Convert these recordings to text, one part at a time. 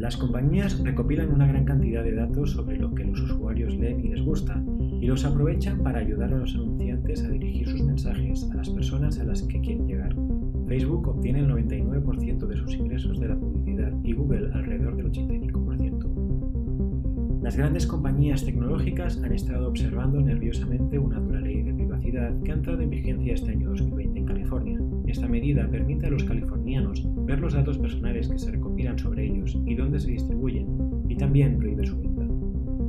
Las compañías recopilan una gran cantidad de datos sobre lo que los usuarios leen y les gusta, y los aprovechan para ayudar a los anunciantes a dirigir sus mensajes a las personas a las que quieren llegar. Facebook obtiene el 99% de sus ingresos de la publicidad y Google alrededor del 85%. Las grandes compañías tecnológicas han estado observando nerviosamente una dura ley de privacidad que ha entrado en vigencia este año 2020 en California. Esta medida permite a los californianos ver los datos personales que se recopilan sobre ellos y dónde se distribuyen, y también prohíbe su venta.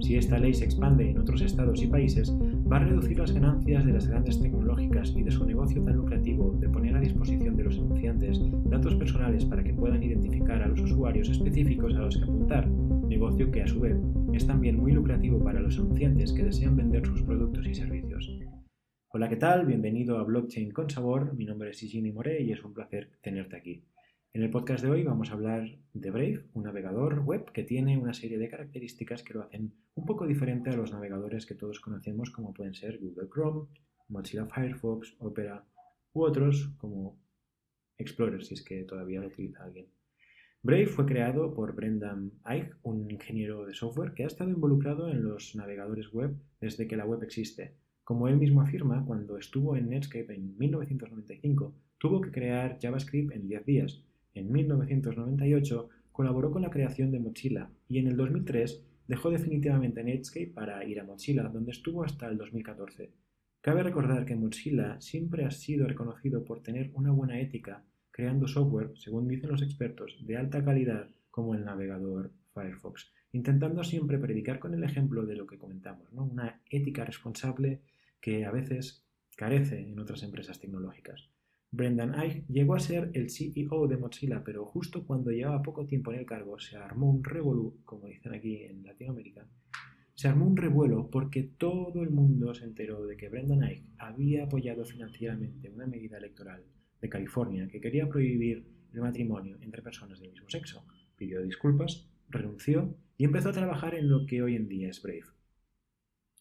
Si esta ley se expande en otros estados y países, va a reducir las ganancias de las grandes tecnológicas y de su negocio tan lucrativo de poner a disposición de los anunciantes datos personales para que puedan identificar a los usuarios específicos a los que apuntar, negocio que a su vez es también muy lucrativo para los anunciantes que desean vender sus productos y servicios. Hola, ¿qué tal? Bienvenido a Blockchain con Sabor. Mi nombre es Igini More y es un placer tenerte aquí. En el podcast de hoy vamos a hablar de Brave, un navegador web que tiene una serie de características que lo hacen un poco diferente a los navegadores que todos conocemos como pueden ser Google Chrome, Mozilla Firefox, Opera u otros como Explorer si es que todavía lo utiliza alguien. Brave fue creado por Brendan Eich, un ingeniero de software que ha estado involucrado en los navegadores web desde que la web existe. Como él mismo afirma, cuando estuvo en Netscape en 1995, tuvo que crear JavaScript en 10 días en 1998 colaboró con la creación de Mozilla y en el 2003 dejó definitivamente Netscape para ir a Mozilla, donde estuvo hasta el 2014. Cabe recordar que Mozilla siempre ha sido reconocido por tener una buena ética, creando software, según dicen los expertos, de alta calidad como el navegador Firefox, intentando siempre predicar con el ejemplo de lo que comentamos, ¿no? una ética responsable que a veces carece en otras empresas tecnológicas. Brendan Eich llegó a ser el CEO de Mozilla, pero justo cuando llevaba poco tiempo en el cargo se armó un revolú, como dicen aquí en Latinoamérica, se armó un revuelo porque todo el mundo se enteró de que Brendan Eich había apoyado financieramente una medida electoral de California que quería prohibir el matrimonio entre personas del mismo sexo. Pidió disculpas, renunció y empezó a trabajar en lo que hoy en día es Brave.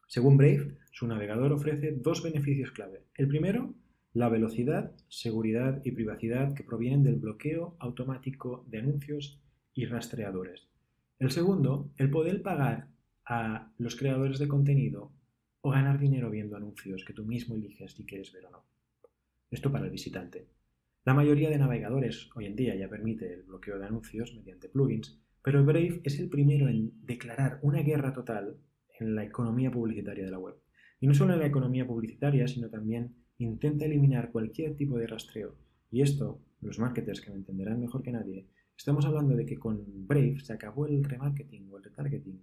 Según Brave, su navegador ofrece dos beneficios clave. El primero la velocidad, seguridad y privacidad que provienen del bloqueo automático de anuncios y rastreadores. El segundo, el poder pagar a los creadores de contenido o ganar dinero viendo anuncios que tú mismo eliges si quieres ver o no. Esto para el visitante. La mayoría de navegadores hoy en día ya permite el bloqueo de anuncios mediante plugins, pero Brave es el primero en declarar una guerra total en la economía publicitaria de la web. Y no solo en la economía publicitaria, sino también intenta eliminar cualquier tipo de rastreo. Y esto, los marketers que me entenderán mejor que nadie, estamos hablando de que con Brave se acabó el remarketing o el retargeting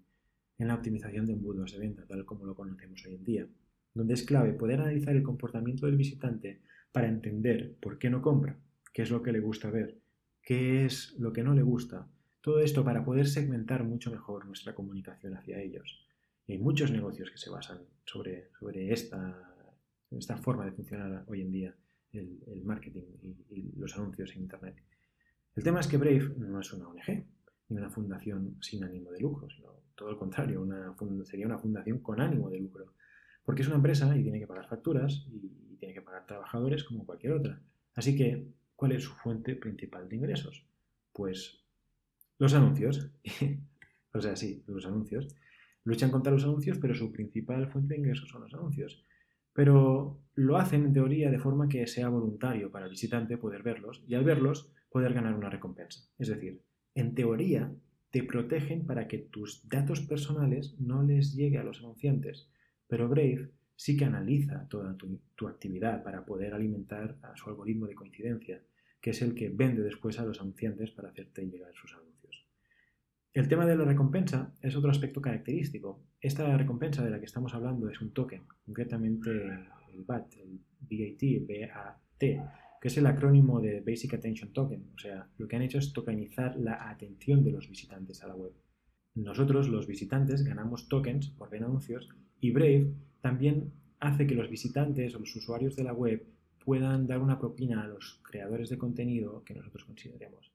en la optimización de embudos de venta, tal como lo conocemos hoy en día, donde es clave poder analizar el comportamiento del visitante para entender por qué no compra, qué es lo que le gusta ver, qué es lo que no le gusta, todo esto para poder segmentar mucho mejor nuestra comunicación hacia ellos. Hay muchos negocios que se basan sobre, esta forma de funcionar hoy en día el, marketing y, los anuncios en Internet. El tema es que Brave no es una ONG ni una fundación sin ánimo de lucro, sino todo lo contrario, sería una fundación con ánimo de lucro, porque es una empresa y tiene que pagar facturas y, tiene que pagar trabajadores como cualquier otra. Así que, ¿cuál es su fuente principal de ingresos? Pues los anuncios. o sea, sí, los anuncios. Luchan contra los anuncios, pero su principal fuente de ingresos son los anuncios. Pero lo hacen en teoría de forma que sea voluntario para el visitante poder verlos y al verlos poder ganar una recompensa. Es decir, en teoría te protegen para que tus datos personales no les llegue a los anunciantes, pero Brave sí que analiza toda tu, actividad para poder alimentar a su algoritmo de coincidencia, que es el que vende después a los anunciantes para hacerte llegar sus anuncios. El tema de la recompensa es otro aspecto característico. Esta recompensa de la que estamos hablando es un token, concretamente el BAT, el BAT, que es el acrónimo de Basic Attention Token. O sea, lo que han hecho es tokenizar la atención de los visitantes a la web. Nosotros, los visitantes, ganamos tokens por ver anuncios y Brave también hace que los visitantes o los usuarios de la web puedan dar una propina a los creadores de contenido que nosotros consideremos.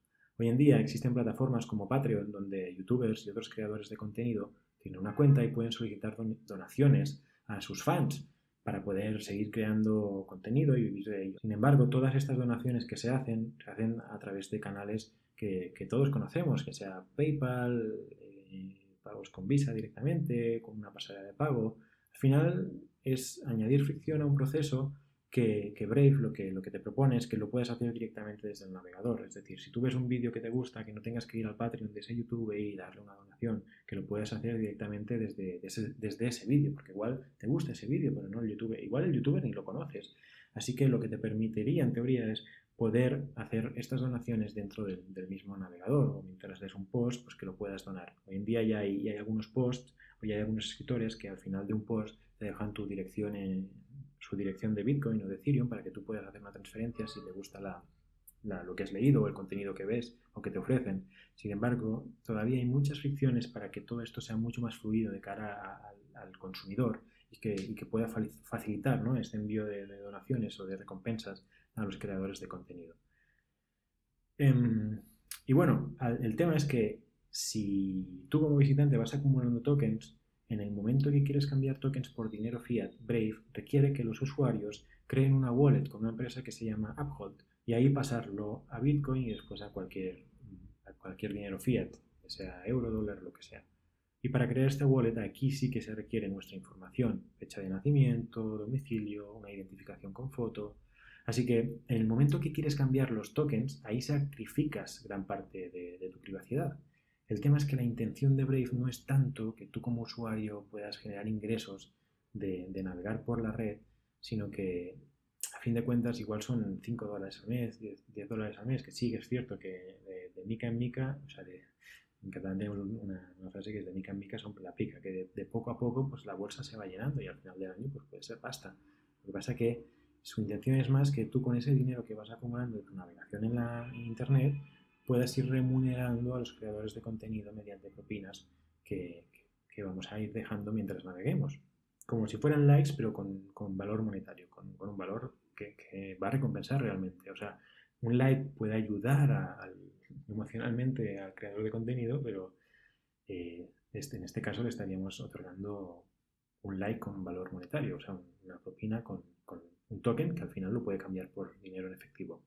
Hoy en día existen plataformas como Patreon donde youtubers y otros creadores de contenido tienen una cuenta y pueden solicitar donaciones a sus fans para poder seguir creando contenido y vivir de ello. Sin embargo, todas estas donaciones que se hacen se hacen a través de canales que, todos conocemos, que sea PayPal, eh, pagos con Visa directamente, con una pasarela de pago. Al final es añadir fricción a un proceso que, Brave lo que, que te propone es que lo puedes hacer directamente desde el navegador. Es decir, si tú ves un vídeo que te gusta, que no tengas que ir al Patreon de ese YouTube y darle una donación, que lo puedes hacer directamente desde, desde ese vídeo, porque igual te gusta ese vídeo, pero no el YouTube. Igual el youtuber ni lo conoces. Así que lo que te permitiría, en teoría, es poder hacer estas donaciones dentro del, mismo navegador o mientras des un post, pues que lo puedas donar. Hoy en día ya hay, hay algunos posts o ya hay algunos escritores que al final de un post te dejan tu dirección en, su dirección de Bitcoin o de Ethereum para que tú puedas hacer una transferencia si te gusta la, lo que has leído o el contenido que ves o que te ofrecen. Sin embargo, todavía hay muchas fricciones para que todo esto sea mucho más fluido de cara al consumidor y que, pueda facilitar ¿no? este envío de, donaciones o de recompensas a los creadores de contenido. Em, y bueno, el tema es que si tú como visitante vas acumulando tokens, en el momento que quieres cambiar tokens por dinero fiat, Brave requiere que los usuarios creen una wallet con una empresa que se llama Uphold y ahí pasarlo a Bitcoin y después a cualquier, a cualquier dinero fiat, sea euro, dólar, lo que sea. Y para crear esta wallet aquí sí que se requiere nuestra información, fecha de nacimiento, domicilio, una identificación con foto. Así que en el momento que quieres cambiar los tokens, ahí sacrificas gran parte de, tu privacidad. El tema es que la intención de Brave no es tanto que tú como usuario puedas generar ingresos de, navegar por la red, sino que a fin de cuentas igual son 5 dólares al mes, 10, dólares al mes, que sí, es cierto que de, mica en mica, o sea, de, en una, frase que es de mica en mica son la pica, que de, poco a poco pues la bolsa se va llenando y al final del año pues puede ser pasta. Lo que pasa que su intención es más que tú con ese dinero que vas acumulando de tu navegación en la internet puedas ir remunerando a los creadores de contenido mediante propinas que, que, vamos a ir dejando mientras naveguemos. Como si fueran likes, pero con, con valor monetario, con, con un valor que, que, va a recompensar realmente. O sea, un like puede ayudar al emocionalmente al creador de contenido, pero eh, este, en este caso le estaríamos otorgando un like con valor monetario, o sea, una propina con, un token que al final lo puede cambiar por dinero en efectivo.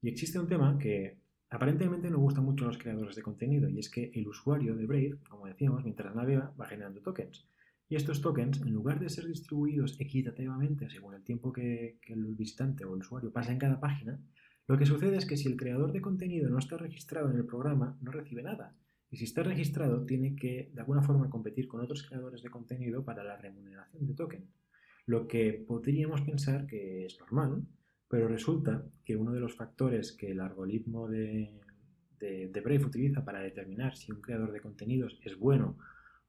Y existe un tema que aparentemente no gusta mucho los creadores de contenido y es que el usuario de Brave, como decíamos, mientras navega va generando tokens. Y estos tokens, en lugar de ser distribuidos equitativamente según el tiempo que, que el visitante o el usuario pasa en cada página, lo que sucede es que si el creador de contenido no está registrado en el programa, no recibe nada. Y si está registrado, tiene que de alguna forma competir con otros creadores de contenido para la remuneración de token. Lo que podríamos pensar que es normal, pero resulta que uno de los factores que el algoritmo de, Brave utiliza para determinar si un creador de contenidos es bueno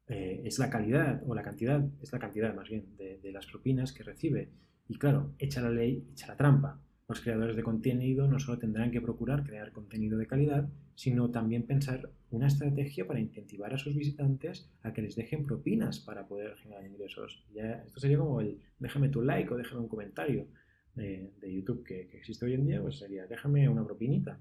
eh, es la calidad o la cantidad, es la cantidad más bien de, de las propinas que recibe. Y claro, echa la ley, echa la trampa. Los creadores de contenido no solo tendrán que procurar crear contenido de calidad, sino también pensar una estrategia para incentivar a sus visitantes a que les dejen propinas para poder generar ingresos. Ya, esto sería como el déjame tu like o déjame un comentario de, YouTube que, existe hoy en día, pues sería déjame una propinita.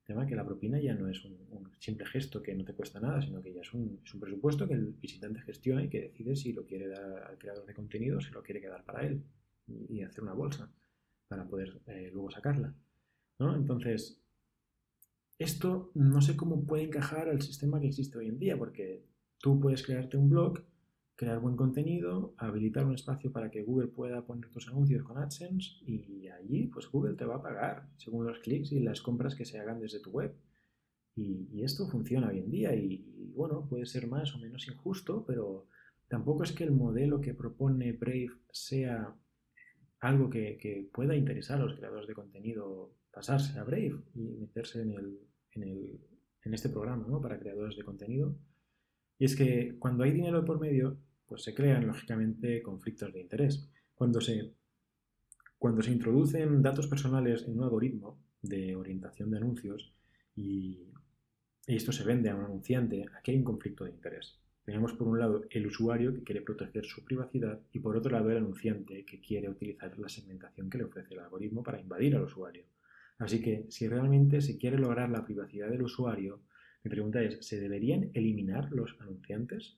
El tema que la propina ya no es un, simple gesto que no te cuesta nada, sino que ya es un, presupuesto que el visitante gestiona y que decide si lo quiere dar al creador de contenido o si lo quiere quedar para él y hacer una bolsa para poder eh, luego sacarla. ¿no? Entonces, esto no sé cómo puede encajar al sistema que existe hoy en día, porque tú puedes crearte un blog, crear buen contenido, habilitar un espacio para que Google pueda poner tus anuncios con AdSense y allí pues Google te va a pagar según los clics y las compras que se hagan desde tu web. Y, esto funciona hoy en día y, y, bueno, puede ser más o menos injusto, pero tampoco es que el modelo que propone Brave sea algo que, pueda interesar a los creadores de contenido pasarse a Brave y meterse en, el, en, este programa ¿no? para creadores de contenido. Y es que cuando hay dinero por medio, pues se crean lógicamente conflictos de interés. Cuando se, cuando se introducen datos personales en un algoritmo de orientación de anuncios y, y esto se vende a un anunciante, aquí hay un conflicto de interés. Tenemos por un lado el usuario que quiere proteger su privacidad y por otro lado el anunciante que quiere utilizar la segmentación que le ofrece el algoritmo para invadir al usuario. Así que si realmente se quiere lograr la privacidad del usuario, mi pregunta es, ¿se deberían eliminar los anunciantes?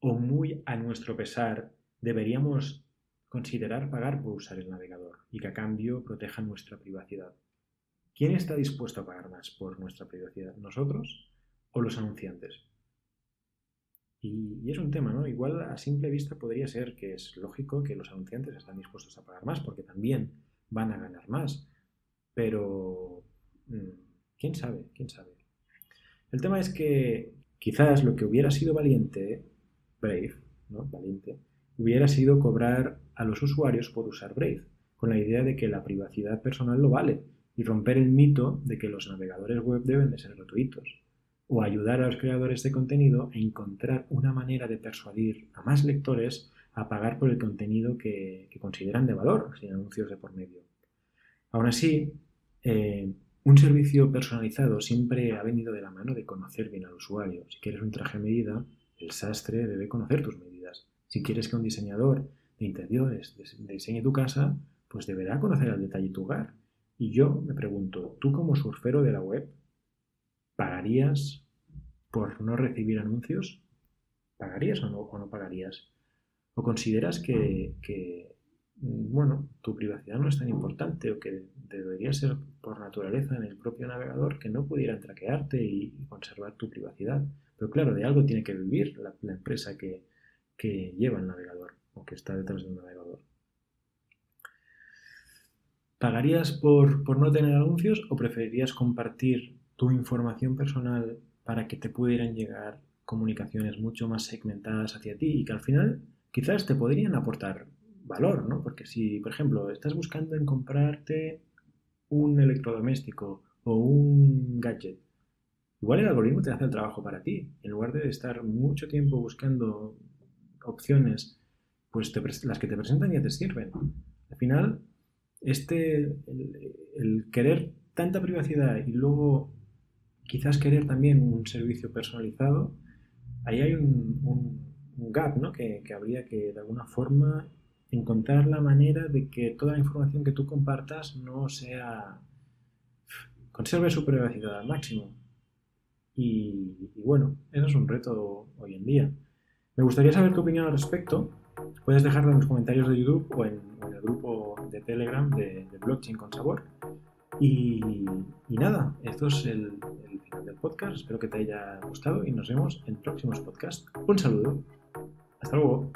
¿O muy a nuestro pesar deberíamos considerar pagar por usar el navegador y que a cambio proteja nuestra privacidad? ¿quién está dispuesto a pagar más por nuestra privacidad? ¿Nosotros o los anunciantes? Y, es un tema, ¿no? Igual a simple vista podría ser que es lógico que los anunciantes están dispuestos a pagar más porque también van a ganar más. Pero, mm, ¿quién sabe? ¿Quién sabe? El tema es que quizás lo que hubiera sido valiente, Brave, ¿no? Valiente, hubiera sido cobrar a los usuarios por usar Brave, con la idea de que la privacidad personal lo vale y romper el mito de que los navegadores web deben de ser gratuitos o ayudar a los creadores de contenido a encontrar una manera de persuadir a más lectores a pagar por el contenido que, consideran de valor, sin anuncios de por medio. Aún así, eh, un servicio personalizado siempre ha venido de la mano de conocer bien al usuario. Si quieres un traje a medida, el sastre debe conocer tus medidas. Si quieres que un diseñador de interiores diseñe tu casa, pues deberá conocer al detalle tu hogar. Y yo me pregunto, tú como surfero de la web, ¿Pagarías por no recibir anuncios? ¿Pagarías o no, no pagarías? ¿O consideras que, bueno, tu privacidad no es tan importante o que debería ser por naturaleza en el propio navegador que no pudiera traquearte y, conservar tu privacidad? Pero claro, de algo tiene que vivir la, empresa que, lleva el navegador o que está detrás del navegador. ¿Pagarías por, por, no tener anuncios o preferirías compartir tu información personal para que te pudieran llegar comunicaciones mucho más segmentadas hacia ti y que al final quizás te podrían aportar valor, ¿no? Porque si, por ejemplo, estás buscando en comprarte un electrodoméstico o un gadget, igual el algoritmo te hace el trabajo para ti. En lugar de estar mucho tiempo buscando opciones, pues las que te presentan ya te sirven. Al final, este, el, querer tanta privacidad y luego quizás querer también un servicio personalizado, ahí hay un, gap ¿no? que, habría que de alguna forma encontrar la manera de que toda la información que tú compartas no sea... conserve su privacidad al máximo. Y, bueno, eso es un reto hoy en día. Me gustaría saber tu opinión al respecto. Puedes dejarlo en los comentarios de YouTube o en, el grupo de Telegram de, Blockchain con Sabor. Y, nada, esto es el, final del podcast. Espero que te haya gustado y nos vemos en próximos podcasts. Un saludo. Hasta luego.